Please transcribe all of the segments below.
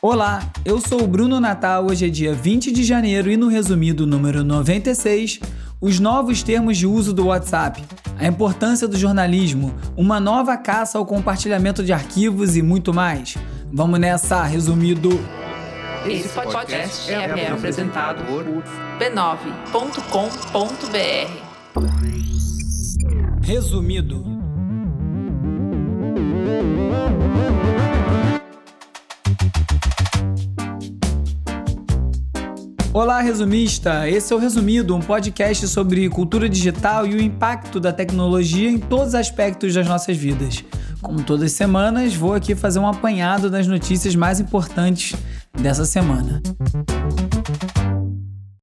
Olá, eu sou o Bruno Natal. Hoje é dia 20 de janeiro e no resumido número 96, os novos termos de uso do WhatsApp, a importância do jornalismo, uma nova caça ao compartilhamento de arquivos e muito mais. Vamos nessa, resumido. Esse podcast é, é apresentado por b9.com.br. Resumido. Olá, resumista! Esse é o Resumido, um podcast sobre cultura digital e o impacto da tecnologia em todos os aspectos das nossas vidas. Como todas as semanas, vou aqui fazer um apanhado das notícias mais importantes dessa semana.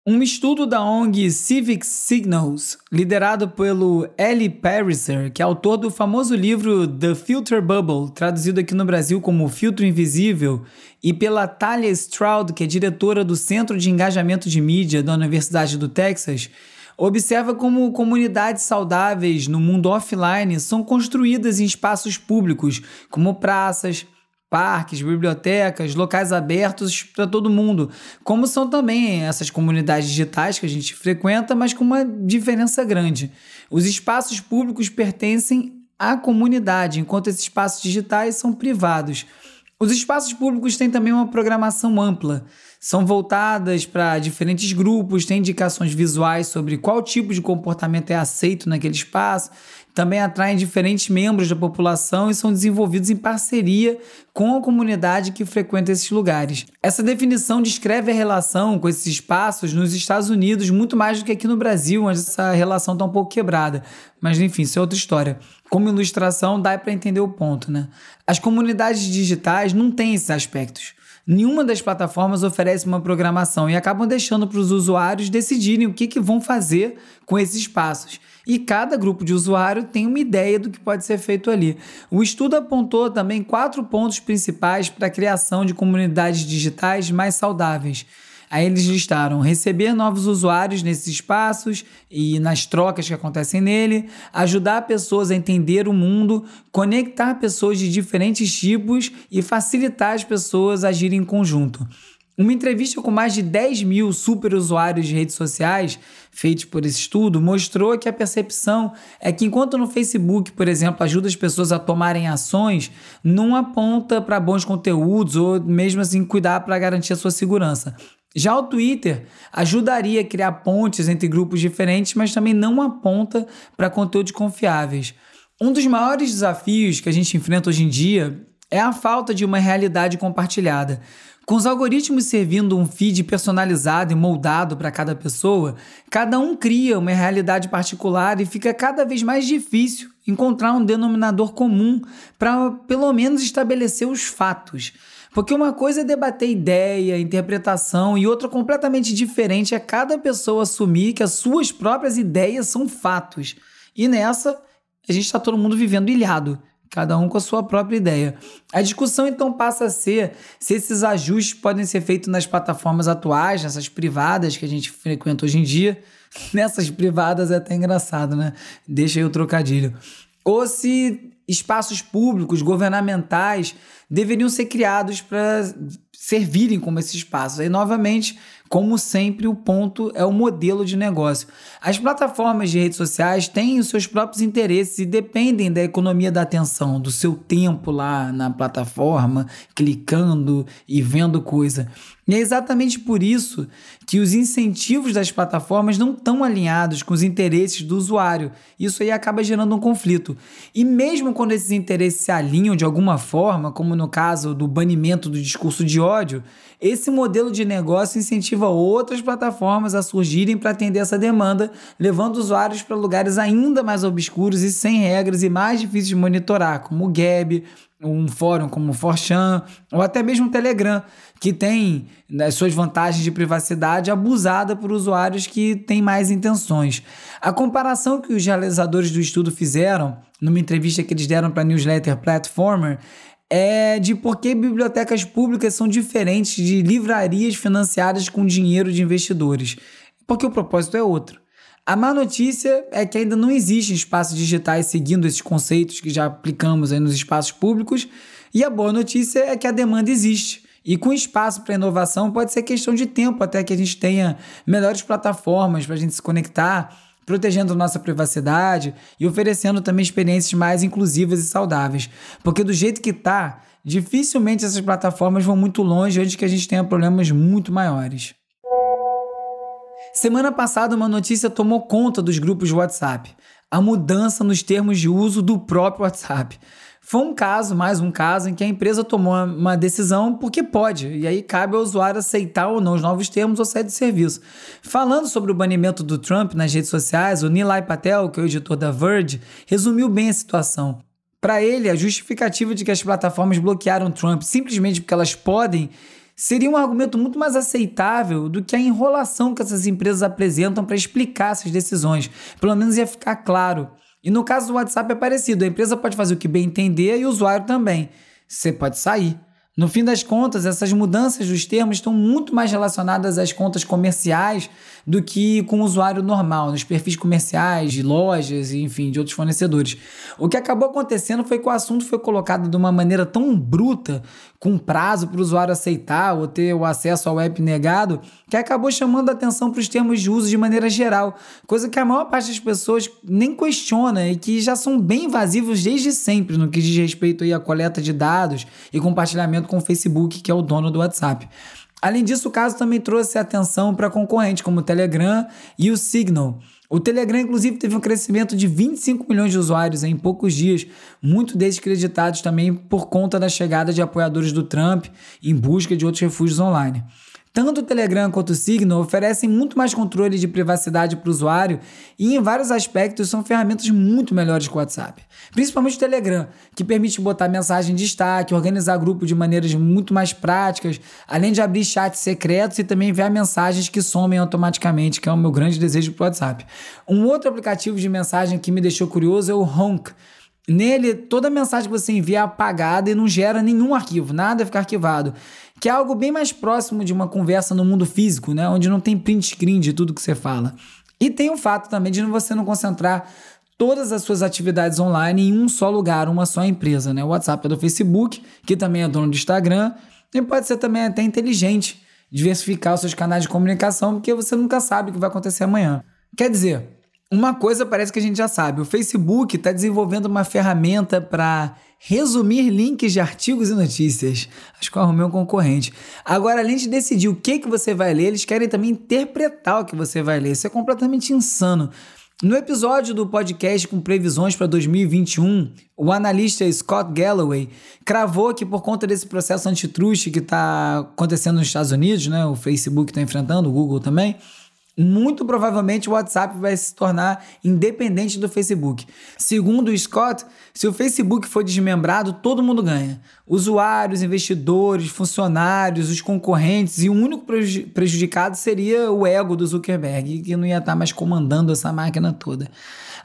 Um estudo da ONG Civic Signals, liderado pelo Ellie Pariser, que é autor do famoso livro The Filter Bubble, traduzido aqui no Brasil como Filtro Invisível, e pela Talia Stroud, que é diretora do Centro de Engajamento de Mídia da Universidade do Texas, observa como comunidades saudáveis no mundo offline são construídas em espaços públicos, como praças, parques, bibliotecas, locais abertos para todo mundo, como são também essas comunidades digitais que a gente frequenta, mas com uma diferença grande. Os espaços públicos pertencem à comunidade, enquanto esses espaços digitais são privados. Os espaços públicos têm também uma programação ampla. São voltadas para diferentes grupos, têm indicações visuais sobre qual tipo de comportamento é aceito naquele espaço também atraem diferentes membros da população e são desenvolvidos em parceria com a comunidade que frequenta esses lugares. Essa definição descreve a relação com esses espaços nos Estados Unidos muito mais do que aqui no Brasil, onde essa relação está um pouco quebrada. Mas enfim, isso é outra história. Como ilustração, dá para entender o ponto, né? As comunidades digitais não têm esses aspectos. Nenhuma das plataformas oferece uma programação e acabam deixando para os usuários decidirem o que, que vão fazer com esses espaços e cada grupo de usuário tem uma ideia do que pode ser feito ali. O estudo apontou também quatro pontos principais para a criação de comunidades digitais mais saudáveis. Aí eles listaram receber novos usuários nesses espaços e nas trocas que acontecem nele, ajudar pessoas a entender o mundo, conectar pessoas de diferentes tipos e facilitar as pessoas a agirem em conjunto. Uma entrevista com mais de 10 mil super usuários de redes sociais, feita por esse estudo, mostrou que a percepção é que enquanto no Facebook, por exemplo, ajuda as pessoas a tomarem ações, não aponta para bons conteúdos ou mesmo assim cuidar para garantir a sua segurança. Já o Twitter ajudaria a criar pontes entre grupos diferentes, mas também não aponta para conteúdos confiáveis. Um dos maiores desafios que a gente enfrenta hoje em dia é a falta de uma realidade compartilhada. Com os algoritmos servindo um feed personalizado e moldado para cada pessoa, cada um cria uma realidade particular e fica cada vez mais difícil encontrar um denominador comum para pelo menos estabelecer os fatos. Porque uma coisa é debater ideia, interpretação, e outra completamente diferente é cada pessoa assumir que as suas próprias ideias são fatos. E nessa, a gente está todo mundo vivendo ilhado cada um com a sua própria ideia. A discussão então passa a ser se esses ajustes podem ser feitos nas plataformas atuais, nessas privadas que a gente frequenta hoje em dia. Nessas privadas é até engraçado, né? Deixa aí o trocadilho. Ou se espaços públicos, governamentais, deveriam ser criados para servirem como esses espaços. Aí, novamente, como sempre, o ponto é o modelo de negócio. As plataformas de redes sociais têm os seus próprios interesses e dependem da economia da atenção, do seu tempo lá na plataforma, clicando e vendo coisa. E é exatamente por isso que os incentivos das plataformas não estão alinhados com os interesses do usuário. Isso aí acaba gerando um conflito. E mesmo quando esses interesses se alinham de alguma forma, como no caso do banimento do discurso de ódio, esse modelo de negócio incentiva outras plataformas a surgirem para atender essa demanda, levando usuários para lugares ainda mais obscuros e sem regras e mais difíceis de monitorar, como o Gab, um fórum como o Forchan ou até mesmo o Telegram, que tem as suas vantagens de privacidade abusada por usuários que têm mais intenções. A comparação que os realizadores do estudo fizeram, numa entrevista que eles deram para a newsletter Platformer, é de por que bibliotecas públicas são diferentes de livrarias financiadas com dinheiro de investidores. Porque o propósito é outro. A má notícia é que ainda não existem espaços digitais seguindo esses conceitos que já aplicamos nos espaços públicos, e a boa notícia é que a demanda existe E com espaço para inovação, pode ser questão de tempo até que a gente tenha melhores plataformas para a gente se conectar, protegendo nossa privacidade e oferecendo também experiências mais inclusivas e saudáveis. Porque do jeito que tá, dificilmente essas plataformas vão muito longe antes que a gente tenha problemas muito maiores. Semana passada, uma notícia tomou conta dos grupos de WhatsApp: a mudança nos termos de uso do próprio WhatsApp. Foi um caso, mais um caso, em que a empresa tomou uma decisão porque pode, e aí cabe ao usuário aceitar ou não os novos termos ou sair do serviço. Falando sobre o banimento do Trump nas redes sociais, o Nilay Patel, que é o editor da Verge, resumiu bem a situação. Para ele, a justificativa de que as plataformas bloquearam Trump simplesmente porque elas podem seria um argumento muito mais aceitável do que a enrolação que essas empresas apresentam para explicar essas decisões. Pelo menos ia ficar claro. E no caso do WhatsApp é parecido, a empresa pode fazer o que bem entender e o usuário também. Você pode sair. No fim das contas, essas mudanças dos termos estão muito mais relacionadas às contas comerciais do que com o usuário normal, nos perfis comerciais de lojas enfim, de outros fornecedores. O que acabou acontecendo foi que o assunto foi colocado de uma maneira tão bruta, com prazo para o usuário aceitar ou ter o acesso ao app negado, que acabou chamando a atenção para os termos de uso de maneira geral, coisa que a maior parte das pessoas nem questiona e que já são bem invasivos desde sempre no que diz respeito aí à coleta de dados e compartilhamento com o Facebook, que é o dono do WhatsApp. Além disso, o caso também trouxe atenção para concorrentes como o Telegram e o Signal. O Telegram, inclusive, teve um crescimento de 25 milhões de usuários em poucos dias, muito descreditados também por conta da chegada de apoiadores do Trump em busca de outros refúgios online. Tanto o Telegram quanto o Signal oferecem muito mais controle de privacidade para o usuário e, em vários aspectos, são ferramentas muito melhores que o WhatsApp. Principalmente o Telegram, que permite botar mensagem em destaque, organizar grupo de maneiras muito mais práticas, além de abrir chats secretos e também enviar mensagens que somem automaticamente, que é o meu grande desejo para o WhatsApp. Um outro aplicativo de mensagem que me deixou curioso é o Honk. Nele, toda mensagem que você envia é apagada e não gera nenhum arquivo, nada fica arquivado que é algo bem mais próximo de uma conversa no mundo físico, né? Onde não tem print screen de tudo que você fala. E tem o fato também de você não concentrar todas as suas atividades online em um só lugar, uma só empresa, né? O WhatsApp é do Facebook, que também é dono do Instagram, e pode ser também até inteligente diversificar os seus canais de comunicação, porque você nunca sabe o que vai acontecer amanhã. Quer dizer, uma coisa parece que a gente já sabe: o Facebook está desenvolvendo uma ferramenta para resumir links de artigos e notícias. Acho que eu arrumei um concorrente. Agora, além de decidir o que, que você vai ler, eles querem também interpretar o que você vai ler. Isso é completamente insano. No episódio do podcast com previsões para 2021, o analista Scott Galloway cravou que por conta desse processo antitruste que está acontecendo nos Estados Unidos, né, o Facebook está enfrentando, o Google também, muito provavelmente o WhatsApp vai se tornar independente do Facebook. Segundo o Scott, se o Facebook for desmembrado, todo mundo ganha. Usuários, investidores, funcionários, os concorrentes, e o único prejudicado seria o ego do Zuckerberg, que não ia estar mais comandando essa máquina toda.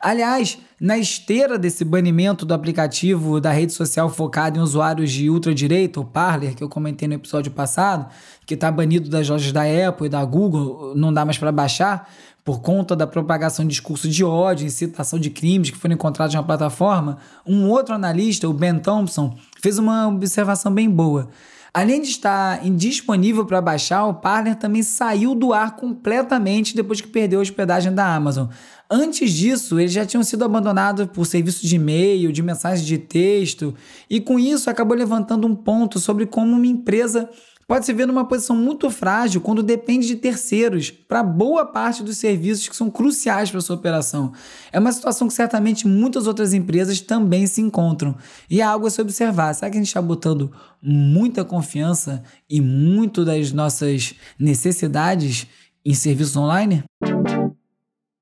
Aliás, na esteira desse banimento do aplicativo da rede social focado em usuários de ultradireita, o Parler, que eu comentei no episódio passado, que está banido das lojas da Apple e da Google, não dá mais para baixar, por conta da propagação de discurso de ódio, incitação de crimes que foram encontrados na plataforma, um outro analista, o Ben Thompson, fez uma observação bem boa. Além de estar indisponível para baixar, o Parler também saiu do ar completamente depois que perdeu a hospedagem da Amazon. Antes disso, eles já tinham sido abandonados por serviços de e-mail, de mensagens de texto, e com isso acabou levantando um ponto sobre como uma empresa pode se ver numa posição muito frágil quando depende de terceiros para boa parte dos serviços que são cruciais para sua operação. É uma situação que certamente muitas outras empresas também se encontram. E é algo a se observar. Será que a gente está botando muita confiança e muito das nossas necessidades em serviços online?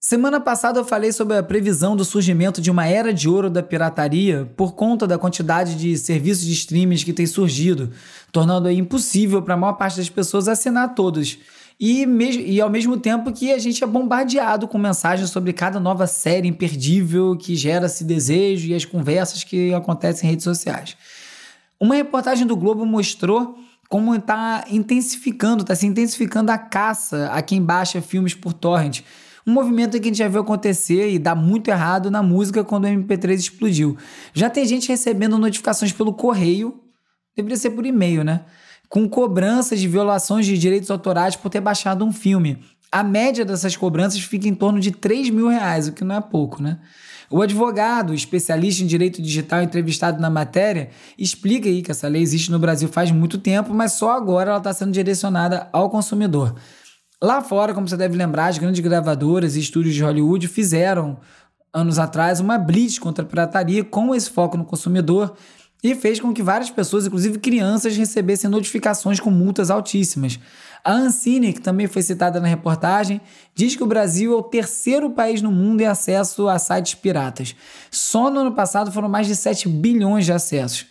Semana passada eu falei sobre a previsão do surgimento de uma era de ouro da pirataria por conta da quantidade de serviços de streaming que tem surgido, tornando impossível para a maior parte das pessoas assinar todos. E, e ao mesmo tempo que a gente é bombardeado com mensagens sobre cada nova série imperdível que gera-se desejo e as conversas que acontecem em redes sociais. Uma reportagem do Globo mostrou como está intensificando, está se intensificando a caça a quem baixa filmes por torrent um movimento que a gente já viu acontecer e dá muito errado na música quando o MP3 explodiu. Já tem gente recebendo notificações pelo correio, deveria ser por e-mail, né? com cobranças de violações de direitos autorais por ter baixado um filme. A média dessas cobranças fica em torno de 3 mil reais, o que não é pouco, né? O advogado, especialista em direito digital entrevistado na matéria, explica aí que essa lei existe no Brasil faz muito tempo, mas só agora ela está sendo direcionada ao consumidor. Lá fora, como você deve lembrar, as grandes gravadoras e estúdios de Hollywood fizeram anos atrás uma blitz contra a pirataria com esse foco no consumidor e fez com que várias pessoas, inclusive crianças, recebessem notificações com multas altíssimas. A Ancine, que também foi citada na reportagem, diz que o Brasil é o terceiro país no mundo em acesso a sites piratas. Só no ano passado foram mais de 7 bilhões de acessos,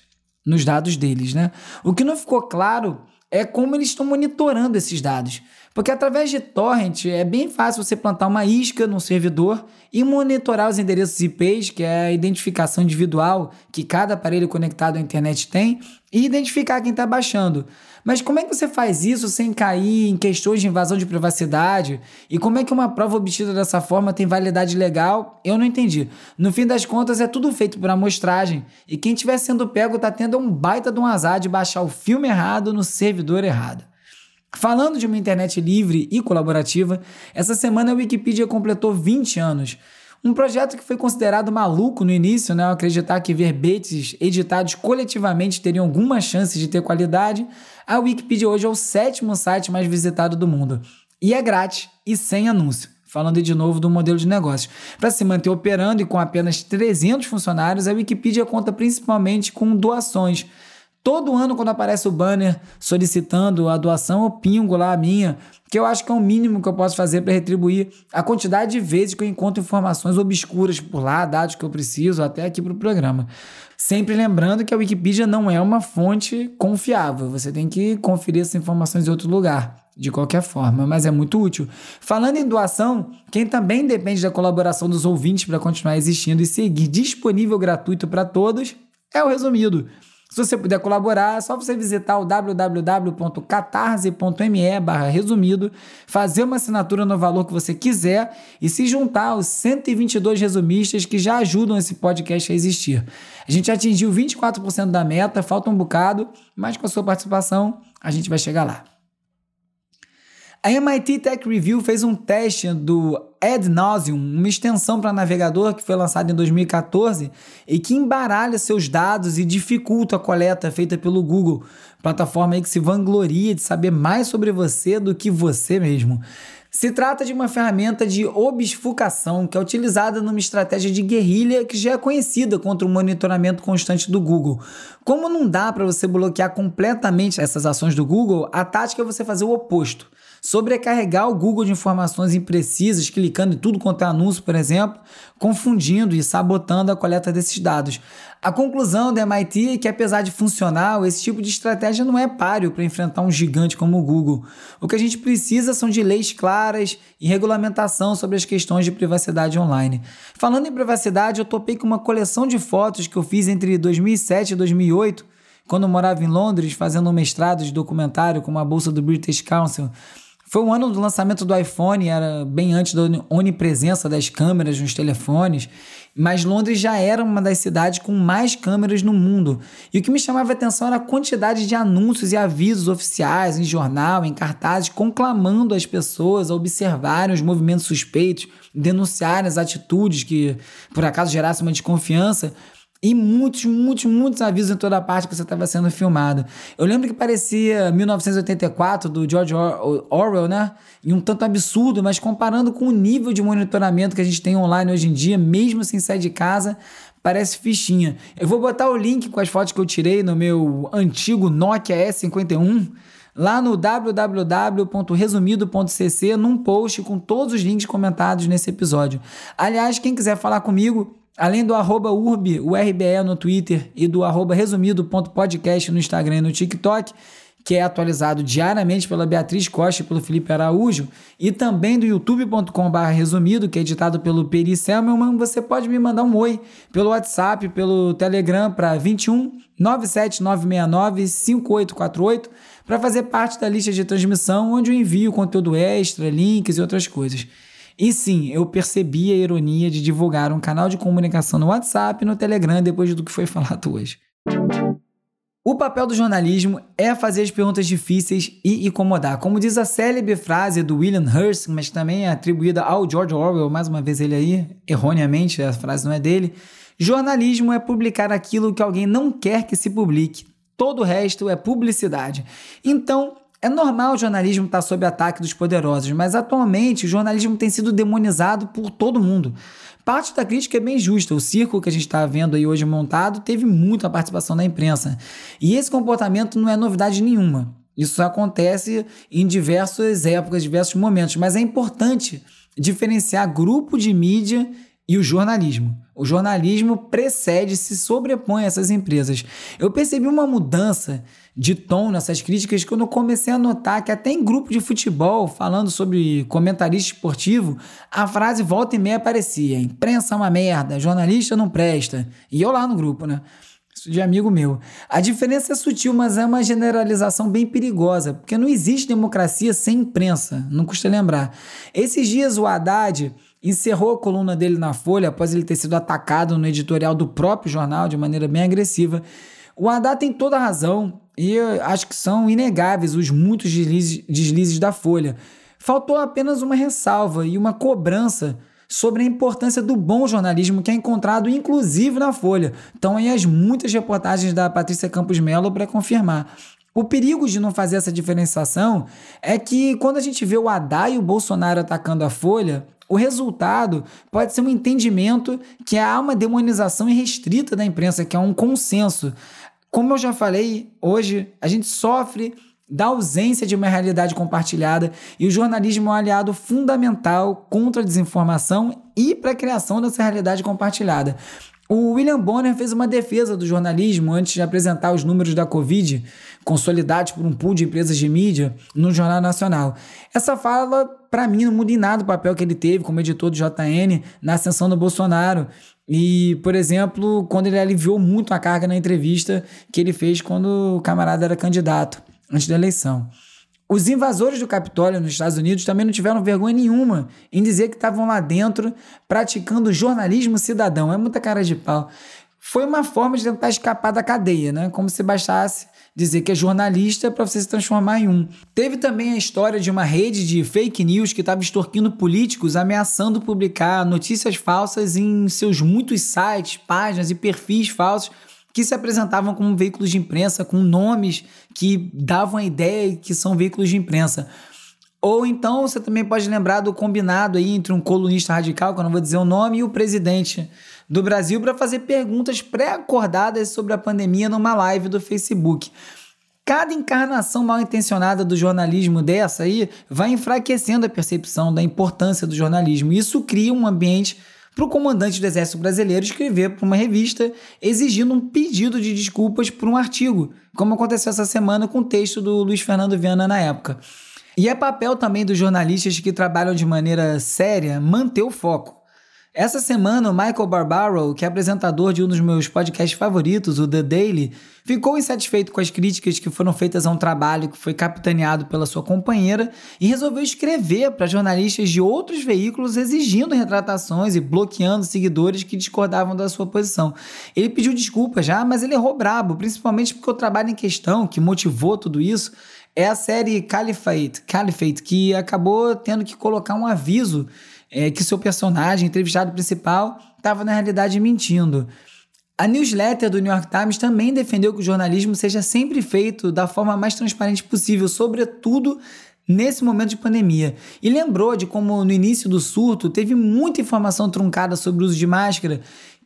nos dados deles, né? O que não ficou claro é como eles estão monitorando esses dados. Porque através de torrent é bem fácil você plantar uma isca no servidor e monitorar os endereços IPs, que é a identificação individual que cada aparelho conectado à internet tem, e identificar quem está baixando. Mas como é que você faz isso sem cair em questões de invasão de privacidade? E como é que uma prova obtida dessa forma tem validade legal? Eu não entendi. No fim das contas, é tudo feito por amostragem. E quem estiver sendo pego está tendo um baita de um azar de baixar o filme errado no servidor errado. Falando de uma internet livre e colaborativa, essa semana a Wikipedia completou 20 anos. Um projeto que foi considerado maluco no início, né, acreditar que verbetes editados coletivamente teriam alguma chance de ter qualidade, a Wikipedia hoje é o sétimo site mais visitado do mundo. E é grátis e sem anúncio. Falando de novo do modelo de negócio. Para se manter operando e com apenas 300 funcionários, a Wikipedia conta principalmente com doações Todo ano, quando aparece o banner solicitando a doação, eu pingo lá a minha, que eu acho que é o mínimo que eu posso fazer para retribuir a quantidade de vezes que eu encontro informações obscuras por lá, dados que eu preciso, até aqui para o programa. Sempre lembrando que a Wikipedia não é uma fonte confiável, você tem que conferir essas informações em outro lugar de qualquer forma, mas é muito útil. Falando em doação, quem também depende da colaboração dos ouvintes para continuar existindo e seguir disponível gratuito para todos é o Resumido. Se você puder colaborar, é só você visitar o www.catarse.me barra resumido, fazer uma assinatura no valor que você quiser e se juntar aos 122 resumistas que já ajudam esse podcast a existir. A gente atingiu 24% da meta, falta um bocado, mas com a sua participação a gente vai chegar lá. A MIT Tech Review fez um teste do Ad Nauseum, uma extensão para navegador que foi lançada em 2014 e que embaralha seus dados e dificulta a coleta feita pelo Google, plataforma aí que se vangloria de saber mais sobre você do que você mesmo. Se trata de uma ferramenta de obfuscação que é utilizada numa estratégia de guerrilha que já é conhecida contra o monitoramento constante do Google. Como não dá para você bloquear completamente essas ações do Google, a tática é você fazer o oposto sobrecarregar o Google de informações imprecisas, clicando em tudo quanto é anúncio, por exemplo, confundindo e sabotando a coleta desses dados. A conclusão da MIT é que, apesar de funcional, esse tipo de estratégia não é páreo para enfrentar um gigante como o Google. O que a gente precisa são de leis claras e regulamentação sobre as questões de privacidade online. Falando em privacidade, eu topei com uma coleção de fotos que eu fiz entre 2007 e 2008, quando eu morava em Londres, fazendo um mestrado de documentário com uma bolsa do British Council. Foi o ano do lançamento do iPhone, era bem antes da onipresença das câmeras nos telefones, mas Londres já era uma das cidades com mais câmeras no mundo. E o que me chamava a atenção era a quantidade de anúncios e avisos oficiais em jornal, em cartazes, conclamando as pessoas a observarem os movimentos suspeitos, denunciarem as atitudes que por acaso gerassem uma desconfiança e muitos, muitos, muitos avisos em toda a parte que você estava sendo filmado. Eu lembro que parecia 1984 do George Orwell, né? E um tanto absurdo, mas comparando com o nível de monitoramento que a gente tem online hoje em dia, mesmo sem sair de casa, parece fichinha. Eu vou botar o link com as fotos que eu tirei no meu antigo Nokia S51 lá no www.resumido.cc num post com todos os links comentados nesse episódio. Aliás, quem quiser falar comigo, Além do arroba urb, o RBE no Twitter e do arroba resumido.podcast no Instagram e no TikTok, que é atualizado diariamente pela Beatriz Costa e pelo Felipe Araújo, e também do youtube.com.br resumido, que é editado pelo Peri Selmelman, você pode me mandar um oi pelo WhatsApp, pelo Telegram para 21 97969 5848 para fazer parte da lista de transmissão, onde eu envio conteúdo extra, links e outras coisas. E sim, eu percebi a ironia de divulgar um canal de comunicação no WhatsApp e no Telegram depois do que foi falado hoje. O papel do jornalismo é fazer as perguntas difíceis e incomodar. Como diz a célebre frase do William Hearst, mas também é atribuída ao George Orwell, mais uma vez ele aí, erroneamente, a frase não é dele. Jornalismo é publicar aquilo que alguém não quer que se publique. Todo o resto é publicidade. Então, é normal o jornalismo estar sob ataque dos poderosos, mas atualmente o jornalismo tem sido demonizado por todo mundo. Parte da crítica é bem justa. O circo que a gente está vendo aí hoje montado teve muita participação da imprensa. E esse comportamento não é novidade nenhuma. Isso acontece em diversas épocas, diversos momentos, mas é importante diferenciar grupo de mídia e o jornalismo. O jornalismo precede, se sobrepõe a essas empresas. Eu percebi uma mudança de tom nessas críticas quando eu comecei a notar que até em grupo de futebol, falando sobre comentarista esportivo, a frase volta e meia aparecia: imprensa é uma merda, jornalista não presta. E eu lá no grupo, né? Isso de amigo meu. A diferença é sutil, mas é uma generalização bem perigosa, porque não existe democracia sem imprensa, não custa lembrar. Esses dias o Haddad encerrou a coluna dele na Folha após ele ter sido atacado no editorial do próprio jornal de maneira bem agressiva. O Haddad tem toda a razão e acho que são inegáveis os muitos deslizes, deslizes da Folha. Faltou apenas uma ressalva e uma cobrança sobre a importância do bom jornalismo que é encontrado inclusive na Folha. Então aí as muitas reportagens da Patrícia Campos Melo para confirmar. O perigo de não fazer essa diferenciação é que quando a gente vê o Haddad e o Bolsonaro atacando a Folha, o resultado pode ser um entendimento que há uma demonização irrestrita da imprensa, que é um consenso. Como eu já falei, hoje a gente sofre da ausência de uma realidade compartilhada e o jornalismo é um aliado fundamental contra a desinformação e para a criação dessa realidade compartilhada. O William Bonner fez uma defesa do jornalismo antes de apresentar os números da Covid, consolidados por um pool de empresas de mídia, no Jornal Nacional. Essa fala, para mim, não muda em nada o papel que ele teve como editor do JN na ascensão do Bolsonaro. E, por exemplo, quando ele aliviou muito a carga na entrevista que ele fez quando o camarada era candidato, antes da eleição. Os invasores do Capitólio nos Estados Unidos também não tiveram vergonha nenhuma em dizer que estavam lá dentro praticando jornalismo cidadão. É muita cara de pau. Foi uma forma de tentar escapar da cadeia, né? Como se bastasse dizer que é jornalista para você se transformar em um. Teve também a história de uma rede de fake news que estava extorquindo políticos, ameaçando publicar notícias falsas em seus muitos sites, páginas e perfis falsos que se apresentavam como veículos de imprensa, com nomes que davam a ideia que são veículos de imprensa. Ou então você também pode lembrar do combinado aí entre um colunista radical, que eu não vou dizer o nome, e o presidente do Brasil para fazer perguntas pré-acordadas sobre a pandemia numa live do Facebook. Cada encarnação mal intencionada do jornalismo dessa aí vai enfraquecendo a percepção da importância do jornalismo. Isso cria um ambiente para o comandante do Exército Brasileiro escrever para uma revista exigindo um pedido de desculpas por um artigo, como aconteceu essa semana com o texto do Luiz Fernando Viana na época. E é papel também dos jornalistas que trabalham de maneira séria manter o foco. Essa semana, o Michael Barbaro, que é apresentador de um dos meus podcasts favoritos, o The Daily, ficou insatisfeito com as críticas que foram feitas a um trabalho que foi capitaneado pela sua companheira e resolveu escrever para jornalistas de outros veículos exigindo retratações e bloqueando seguidores que discordavam da sua posição. Ele pediu desculpas já, mas ele errou brabo, principalmente porque o trabalho em questão, que motivou tudo isso, é a série Caliphate, Caliphate que acabou tendo que colocar um aviso é, que seu personagem, entrevistado principal, estava na realidade mentindo. A newsletter do New York Times também defendeu que o jornalismo seja sempre feito da forma mais transparente possível, sobretudo nesse momento de pandemia. E lembrou de como no início do surto teve muita informação truncada sobre o uso de máscara,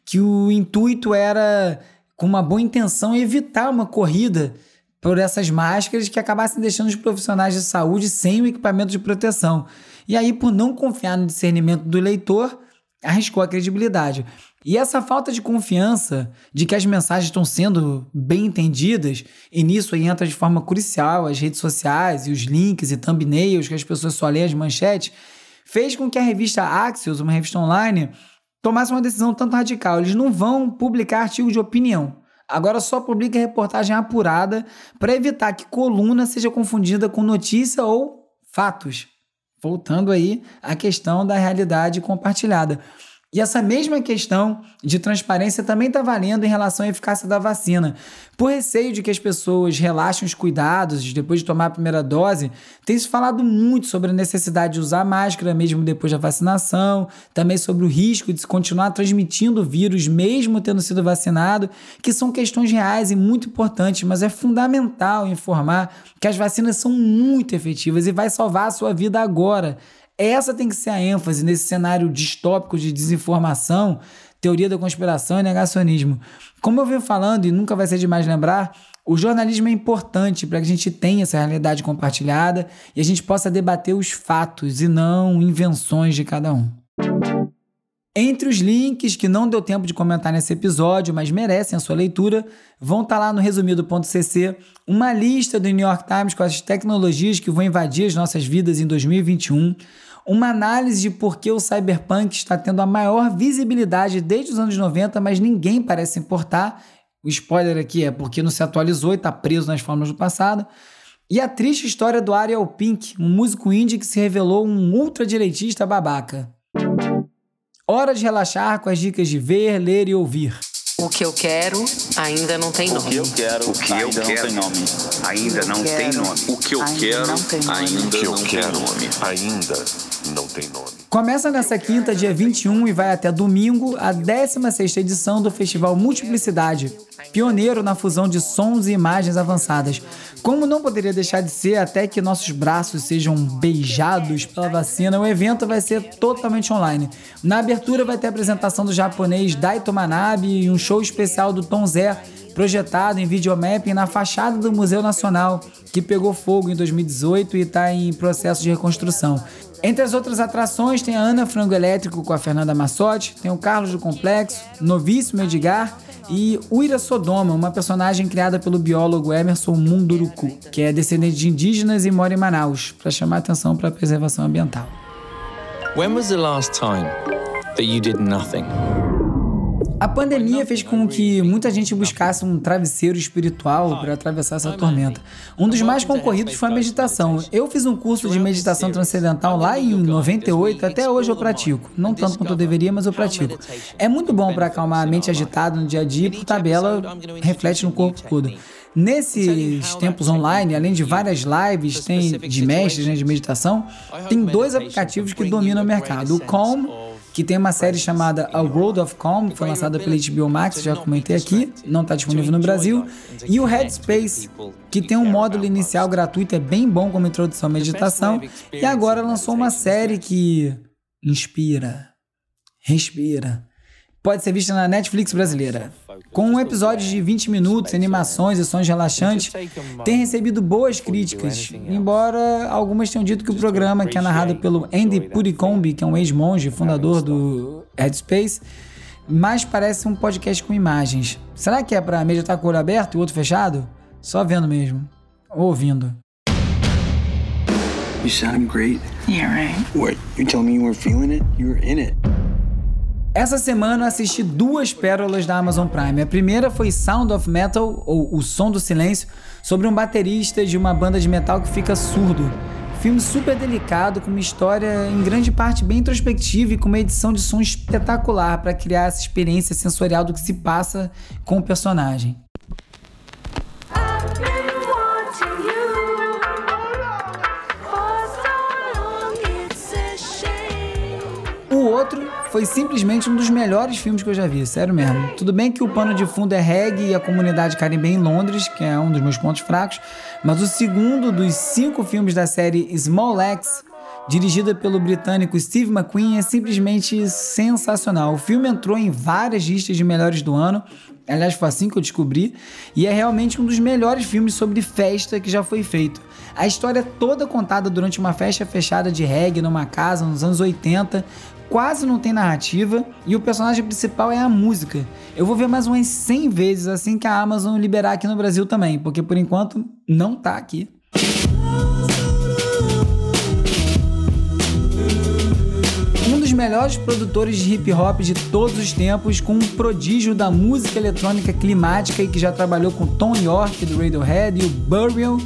que o intuito era, com uma boa intenção, evitar uma corrida por essas máscaras que acabassem deixando os profissionais de saúde sem o equipamento de proteção. E aí, por não confiar no discernimento do leitor, arriscou a credibilidade. E essa falta de confiança de que as mensagens estão sendo bem entendidas, e nisso aí entra de forma crucial as redes sociais e os links e thumbnails que as pessoas só lêem as manchetes, fez com que a revista Axios, uma revista online, tomasse uma decisão tanto radical. Eles não vão publicar artigos de opinião. Agora só publica reportagem apurada para evitar que coluna seja confundida com notícia ou fatos. Voltando aí à questão da realidade compartilhada. E essa mesma questão de transparência também está valendo em relação à eficácia da vacina. Por receio de que as pessoas relaxem os cuidados depois de tomar a primeira dose, tem se falado muito sobre a necessidade de usar máscara mesmo depois da vacinação, também sobre o risco de se continuar transmitindo o vírus mesmo tendo sido vacinado, que são questões reais e muito importantes, mas é fundamental informar que as vacinas são muito efetivas e vai salvar a sua vida agora. Essa tem que ser a ênfase nesse cenário distópico de desinformação, teoria da conspiração e negacionismo. Como eu venho falando, e nunca vai ser demais lembrar, o jornalismo é importante para que a gente tenha essa realidade compartilhada e a gente possa debater os fatos e não invenções de cada um. Entre os links que não deu tempo de comentar nesse episódio, mas merecem a sua leitura, vão estar tá lá no resumido.cc uma lista do New York Times com as tecnologias que vão invadir as nossas vidas em 2021, uma análise de por que o cyberpunk está tendo a maior visibilidade desde os anos 90, mas ninguém parece importar. O spoiler aqui é porque não se atualizou e está preso nas formas do passado. E a triste história do Ariel Pink, um músico indie que se revelou um ultradireitista babaca. Hora de relaxar com as dicas de ver, ler e ouvir. O que eu quero ainda não tem nome. O que eu quero, o que eu quero ainda não tem nome. O que eu quero ainda não tem nome. Ainda não tem nome. Começa nessa quinta, dia 21, e vai até domingo, a 16ª edição do Festival Multiplicidade, pioneiro na fusão de sons e imagens avançadas. Como não poderia deixar de ser até que nossos braços sejam beijados pela vacina, o evento vai ser totalmente online. Na abertura vai ter a apresentação do japonês Daito Manabe e um show especial do Tom Zé, projetado em videomapping na fachada do Museu Nacional, que pegou fogo em 2018 e está em processo de reconstrução. Entre as outras atrações tem a Ana Frango Elétrico com a Fernanda Massotti, tem o Carlos do Complexo, Novíssimo Edgar e Uira Sodoma, uma personagem criada pelo biólogo Emerson Munduruku, que é descendente de indígenas e mora em Manaus, para chamar atenção para a preservação ambiental. When was the last time that you did nothing? A pandemia fez com que muita gente buscasse um travesseiro espiritual para atravessar essa tormenta. Um dos mais concorridos foi a meditação. Eu fiz um curso de meditação transcendental lá em 98, até hoje eu pratico. Não tanto quanto eu deveria, mas eu pratico. É muito bom para acalmar a mente agitada no dia a dia, por tabela reflete no corpo todo. Nesses tempos online, além de várias lives tem de mestres né, de meditação, tem dois aplicativos que dominam o mercado: o Calm que tem uma série chamada A World of Calm, foi lançada pela HBO Max, já comentei aqui, não está disponível no Brasil, e o Headspace, que tem um módulo inicial gratuito, é bem bom como introdução à meditação, e agora lançou uma série que inspira, respira, pode ser vista na Netflix brasileira. Com episódios de 20 minutos, animações e sons relaxantes, tem recebido boas críticas, embora algumas tenham dito que o programa, que é narrado pelo Andy Puricombe, que é um ex-monge, fundador do Headspace, mais parece um podcast com imagens. Será que é para meditar com o olho aberto e o outro fechado? Só vendo mesmo. Ou ouvindo. You sound great. Yeah, right. What? You telling me you were feeling it? You were in it. Essa semana assisti duas pérolas da Amazon Prime. A primeira foi Sound of Metal, ou O Som do Silêncio, sobre um baterista de uma banda de metal que fica surdo. Filme super delicado, com uma história em grande parte bem introspectiva e com uma edição de som espetacular para criar essa experiência sensorial do que se passa com o personagem. O outro foi simplesmente um dos melhores filmes que eu já vi, sério mesmo. Tudo bem que o pano de fundo é reggae e a comunidade caribenha em Londres, que é um dos meus pontos fracos, mas o segundo dos cinco filmes da série Small Axe, dirigida pelo britânico Steve McQueen, é simplesmente sensacional. O filme entrou em várias listas de melhores do ano, aliás, foi assim que eu descobri, e é realmente um dos melhores filmes sobre festa que já foi feito. A história é toda contada durante uma festa fechada de reggae numa casa nos anos 80, quase não tem narrativa e o personagem principal é a música. Eu vou ver mais umas 100 vezes assim que a Amazon liberar aqui no Brasil também, porque por enquanto não tá aqui. Um dos melhores produtores de hip hop de todos os tempos, com um prodígio da música eletrônica climática e que já trabalhou com Tom York do Radiohead e o Burial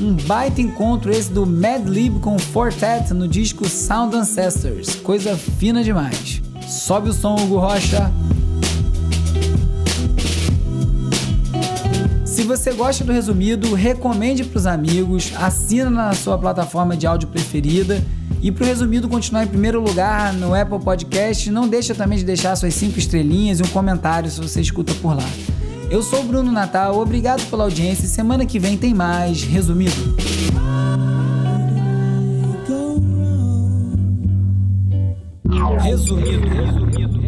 um baita encontro esse do Mad Lib com Fortet no disco Sound Ancestors. Coisa fina demais. Sobe o som, Hugo Rocha. Se você gosta do resumido, recomende para os amigos, assina na sua plataforma de áudio preferida e para o resumido continuar em primeiro lugar no Apple Podcast, não deixa também de deixar suas cinco estrelinhas e um comentário se você escuta por lá. Eu sou o Bruno Natal, obrigado pela audiência semana que vem tem mais resumido. Resumido. resumido.